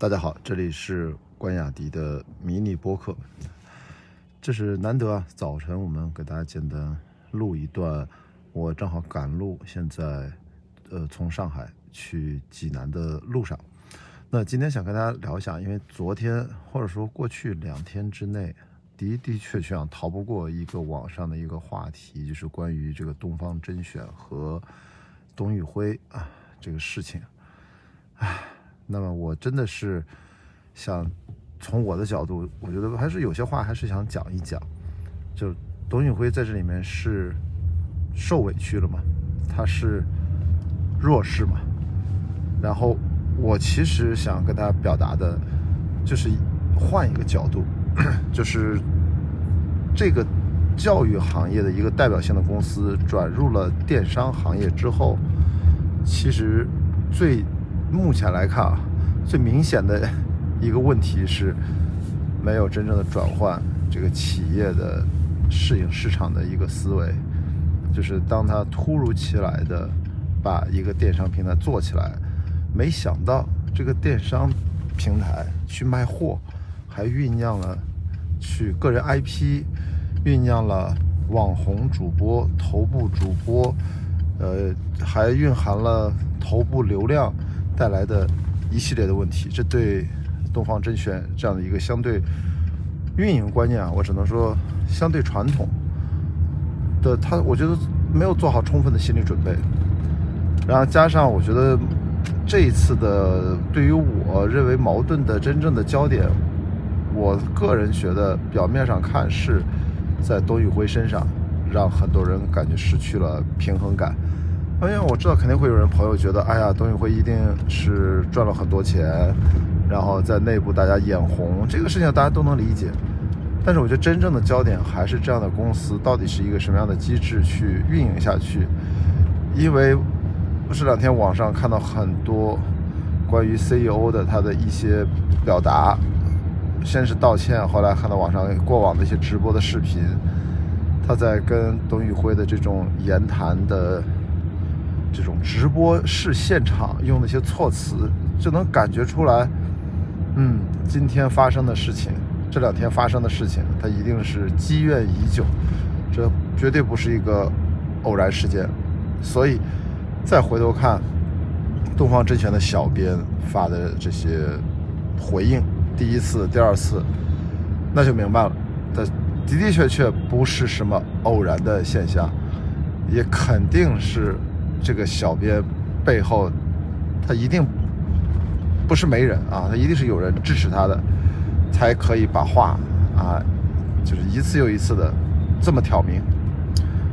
大家好，这里是关雅迪的迷你播客。这是难得啊，早晨我们给大家简单录一段，我正好赶路，现在呃从上海去济南的路上。那今天想跟大家聊一下，因为昨天或者说过去两天之内，的的确确啊逃不过一个网上的一个话题，就是关于这个东方甄选和董宇辉啊这个事情。唉，那么我真的是想从我的角度，我觉得还是有些话还是想讲一讲。就董宇辉在这里面是受委屈了嘛？他是弱势嘛？然后我其实想跟大家表达的，就是换一个角度，就是这个教育行业的一个代表性的公司转入了电商行业之后，其实最目前来看啊，最明显的一个问题是，没有真正的转换这个企业的适应市场的一个思维，就是当他突如其来的把一个电商平台做起来，没想到这个电商平台去卖货，还酝酿了去个人 IP，酝酿了网红主播、头部主播，呃，还蕴含了头部流量。带来的一系列的问题，这对东方甄选这样的一个相对运营观念啊，我只能说相对传统的，他我觉得没有做好充分的心理准备。然后加上我觉得这一次的对于我认为矛盾的真正的焦点，我个人觉得表面上看是在董宇辉身上，让很多人感觉失去了平衡感。因为我知道肯定会有人朋友觉得，哎呀，董宇辉一定是赚了很多钱，然后在内部大家眼红，这个事情大家都能理解。但是我觉得真正的焦点还是这样的公司到底是一个什么样的机制去运营下去。因为这两天网上看到很多关于 CEO 的他的一些表达，先是道歉，后来看到网上过往的一些直播的视频，他在跟董宇辉的这种言谈的。这种直播室现场用那些措辞，就能感觉出来，嗯，今天发生的事情，这两天发生的事情，它一定是积怨已久，这绝对不是一个偶然事件。所以，再回头看东方甄选的小编发的这些回应，第一次、第二次，那就明白了，它的的确确不是什么偶然的现象，也肯定是。这个小编背后，他一定不是没人啊，他一定是有人支持他的，才可以把话啊，就是一次又一次的这么挑明。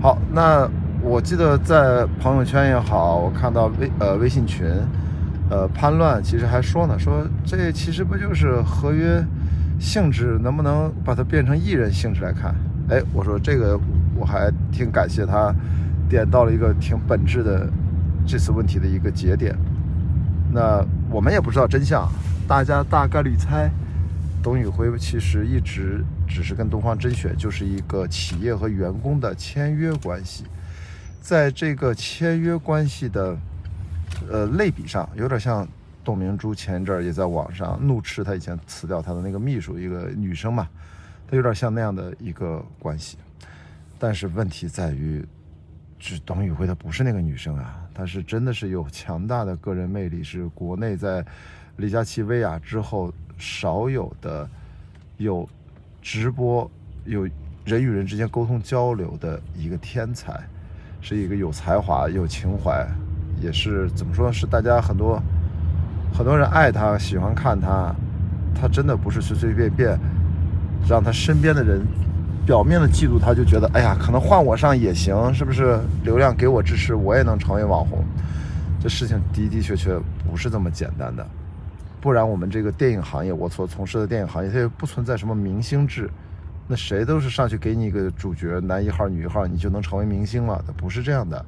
好，那我记得在朋友圈也好，我看到微呃微信群，呃潘乱其实还说呢，说这其实不就是合约性质，能不能把它变成艺人性质来看？哎，我说这个我还挺感谢他。点到了一个挺本质的这次问题的一个节点，那我们也不知道真相，大家大概率猜，董宇辉其实一直只是跟东方甄选就是一个企业和员工的签约关系，在这个签约关系的呃类比上，有点像董明珠前一阵儿也在网上怒斥他以前辞掉他的那个秘书，一个女生嘛，他有点像那样的一个关系，但是问题在于。是董宇辉，她不是那个女生啊，她是真的是有强大的个人魅力，是国内在李佳琦、薇娅之后少有的有直播、有人与人之间沟通交流的一个天才，是一个有才华、有情怀，也是怎么说，是大家很多很多人爱她、喜欢看她，她真的不是随随便便让她身边的人。表面的嫉妒，他就觉得，哎呀，可能换我上也行，是不是？流量给我支持，我也能成为网红。这事情的的确确不是这么简单的，不然我们这个电影行业，我所从事的电影行业，它也不存在什么明星制。那谁都是上去给你一个主角，男一号、女一号，你就能成为明星了？它不是这样的，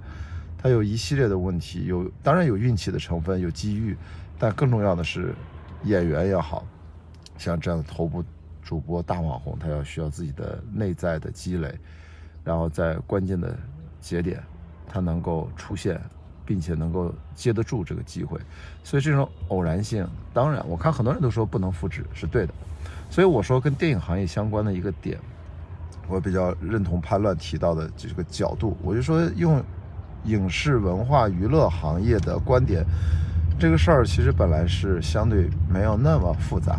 它有一系列的问题，有当然有运气的成分，有机遇，但更重要的是演员也好，像这样的头部。主播大网红，他要需要自己的内在的积累，然后在关键的节点，他能够出现，并且能够接得住这个机会。所以这种偶然性，当然我看很多人都说不能复制，是对的。所以我说跟电影行业相关的一个点，我比较认同潘乱提到的这个角度，我就说用影视文化娱乐行业的观点，这个事儿其实本来是相对没有那么复杂，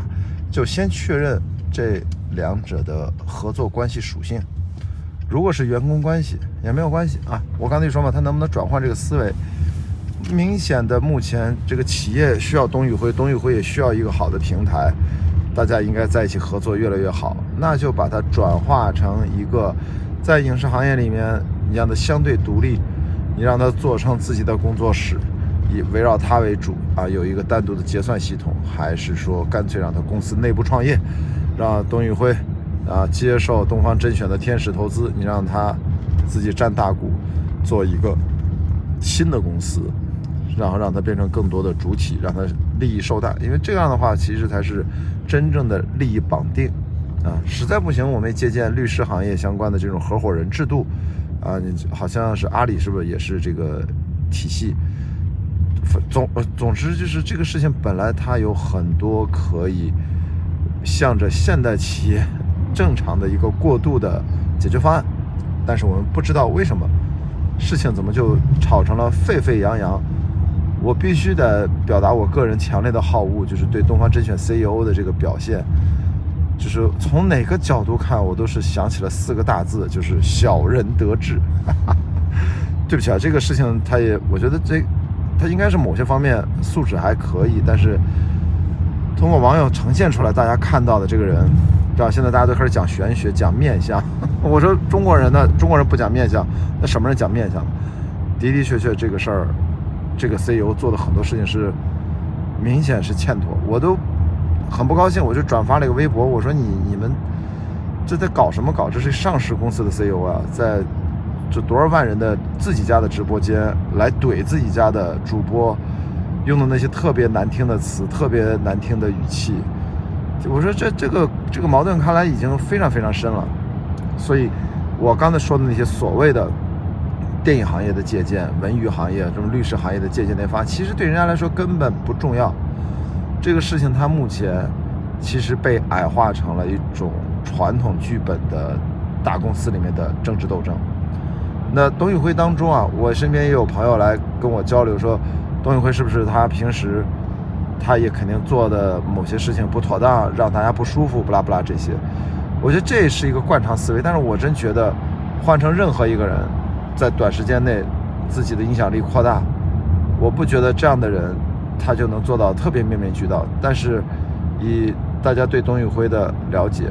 就先确认这两者的合作关系属性。如果是员工关系也没有关系啊，我刚才说嘛，他能不能转换这个思维？明显的，目前这个企业需要东宇辉，东宇辉也需要一个好的平台。大家应该在一起合作越来越好，那就把它转化成一个，在影视行业里面，你让它相对独立，你让它做成自己的工作室，以围绕它为主啊，有一个单独的结算系统，还是说干脆让它公司内部创业，让董宇辉啊接受东方甄选的天使投资，你让他自己占大股，做一个新的公司。然后让它变成更多的主体，让它利益受大，因为这样的话，其实才是真正的利益绑定啊！实在不行，我们借鉴律师行业相关的这种合伙人制度啊，你好像是阿里是不是也是这个体系？总总之就是这个事情本来它有很多可以向着现代企业正常的一个过渡的解决方案，但是我们不知道为什么事情怎么就吵成了沸沸扬扬。我必须得表达我个人强烈的好恶，就是对东方甄选 CEO 的这个表现，就是从哪个角度看，我都是想起了四个大字，就是小人得志。对不起啊，这个事情他也，我觉得这他应该是某些方面素质还可以，但是通过网友呈现出来，大家看到的这个人，知道现在大家都开始讲玄学、讲面相。我说中国人呢，中国人不讲面相，那什么人讲面相？的的确确这个事儿。这个 CEO 做的很多事情是明显是欠妥，我都很不高兴，我就转发了一个微博，我说你你们这在搞什么搞？这是上市公司的 CEO 啊，在这多少万人的自己家的直播间来怼自己家的主播，用的那些特别难听的词，特别难听的语气，我说这这个这个矛盾看来已经非常非常深了，所以我刚才说的那些所谓的。电影行业的借鉴，文娱行业、这种律师行业的借鉴那发，其实对人家来说根本不重要。这个事情它目前其实被矮化成了一种传统剧本的大公司里面的政治斗争。那董宇辉当中啊，我身边也有朋友来跟我交流说，董宇辉是不是他平时他也肯定做的某些事情不妥当，让大家不舒服，不拉不拉这些。我觉得这是一个惯常思维，但是我真觉得换成任何一个人。在短时间内，自己的影响力扩大，我不觉得这样的人，他就能做到特别面面俱到。但是，以大家对董宇辉的了解，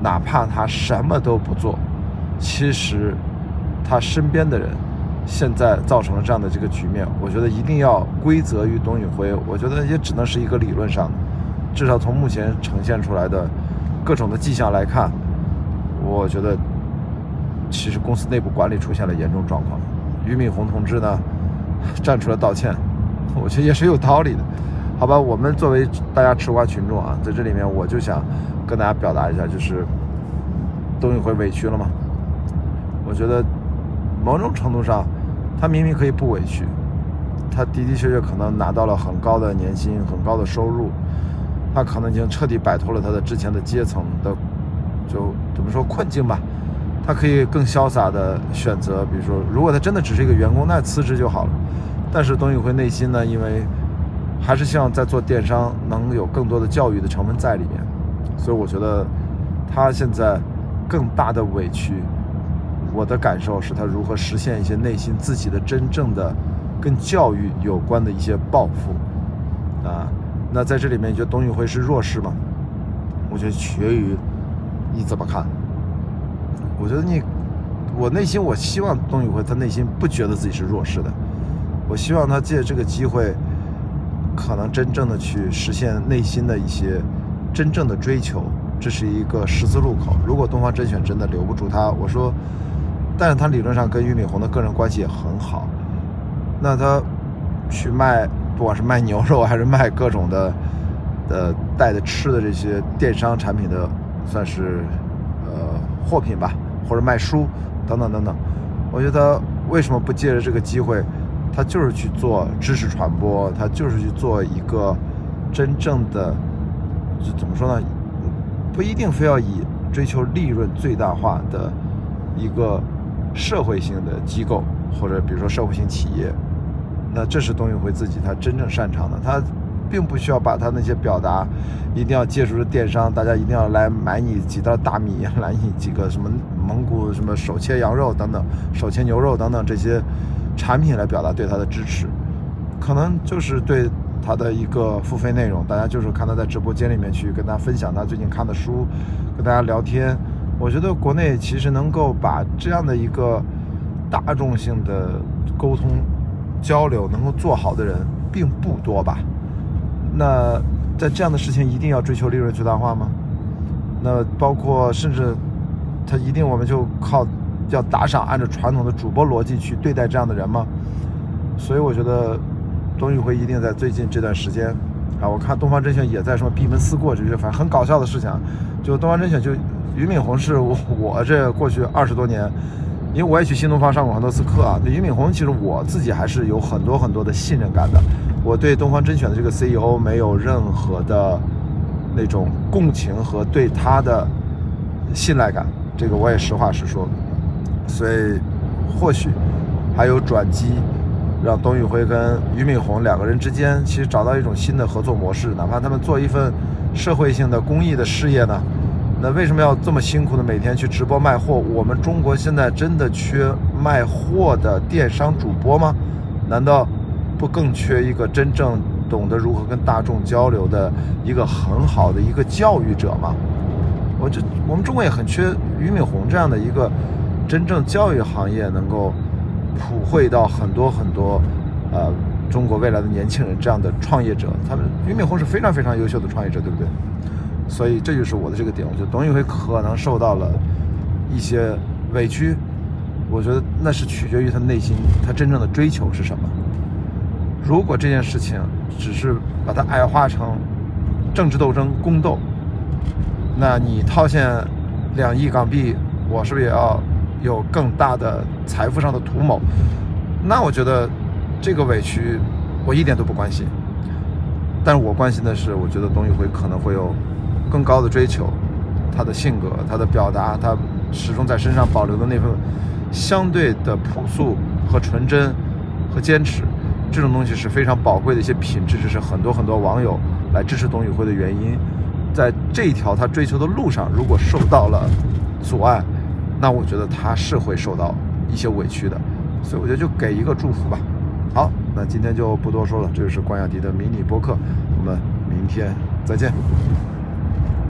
哪怕他什么都不做，其实他身边的人现在造成了这样的这个局面，我觉得一定要归责于董宇辉。我觉得也只能是一个理论上的，至少从目前呈现出来的各种的迹象来看，我觉得。其实公司内部管理出现了严重状况，俞敏洪同志呢站出来道歉，我觉得也是有道理的，好吧？我们作为大家吃瓜群众啊，在这里面我就想跟大家表达一下，就是董宇辉委屈了吗？我觉得某种程度上，他明明可以不委屈，他的的确确可能拿到了很高的年薪、很高的收入，他可能已经彻底摆脱了他的之前的阶层的，就怎么说困境吧。他可以更潇洒的选择，比如说，如果他真的只是一个员工，那辞职就好了。但是董宇辉内心呢，因为还是希望在做电商能有更多的教育的成分在里面，所以我觉得他现在更大的委屈，我的感受是他如何实现一些内心自己的真正的跟教育有关的一些抱负啊。那在这里面，你觉得董宇辉是弱势吗？我觉得取决于你怎么看。我觉得你，我内心我希望董宇辉他内心不觉得自己是弱势的，我希望他借这个机会，可能真正的去实现内心的一些真正的追求，这是一个十字路口。如果东方甄选真的留不住他，我说，但是他理论上跟俞敏洪的个人关系也很好，那他去卖，不管是卖牛肉还是卖各种的，呃带的吃的这些电商产品的，算是呃货品吧。或者卖书等等等等，我觉得为什么不借着这个机会，他就是去做知识传播，他就是去做一个真正的，就怎么说呢？不一定非要以追求利润最大化的一个社会性的机构，或者比如说社会性企业，那这是董宇辉自己他真正擅长的，他并不需要把他那些表达一定要借助着电商，大家一定要来买你几袋大米，来你几个什么蒙古什么手切羊肉等等，手切牛肉等等这些产品来表达对他的支持，可能就是对。他的一个付费内容，大家就是看他在直播间里面去跟大家分享他最近看的书，跟大家聊天。我觉得国内其实能够把这样的一个大众性的沟通交流能够做好的人并不多吧？那在这样的事情一定要追求利润最大化吗？那包括甚至他一定我们就靠要打赏，按照传统的主播逻辑去对待这样的人吗？所以我觉得。董宇辉一定在最近这段时间，啊，我看东方甄选也在什么闭门思过，这些反正很搞笑的事情。就东方甄选，就俞敏洪是我这过去二十多年，因为我也去新东方上过很多次课啊。对俞敏洪，其实我自己还是有很多很多的信任感的。我对东方甄选的这个 CEO 没有任何的那种共情和对他的信赖感，这个我也实话实说。所以或许还有转机。让董宇辉跟俞敏洪两个人之间，其实找到一种新的合作模式，哪怕他们做一份社会性的公益的事业呢？那为什么要这么辛苦的每天去直播卖货？我们中国现在真的缺卖货的电商主播吗？难道不更缺一个真正懂得如何跟大众交流的一个很好的一个教育者吗？我这我们中国也很缺俞敏洪这样的一个真正教育行业能够。普惠到很多很多，呃，中国未来的年轻人这样的创业者，他们俞敏洪是非常非常优秀的创业者，对不对？所以这就是我的这个点，我觉得董宇辉可能受到了一些委屈，我觉得那是取决于他内心他真正的追求是什么。如果这件事情只是把它矮化成政治斗争、宫斗，那你套现两亿港币，我是不是也要？有更大的财富上的图谋，那我觉得这个委屈我一点都不关心。但是我关心的是，我觉得董宇辉可能会有更高的追求，他的性格、他的表达，他始终在身上保留的那份相对的朴素和纯真和坚持，这种东西是非常宝贵的一些品质，这是很多很多网友来支持董宇辉的原因。在这条他追求的路上，如果受到了阻碍，那我觉得他是会受到一些委屈的，所以我觉得就给一个祝福吧。好，那今天就不多说了，这就是关雅迪的迷你播客，我们明天再见。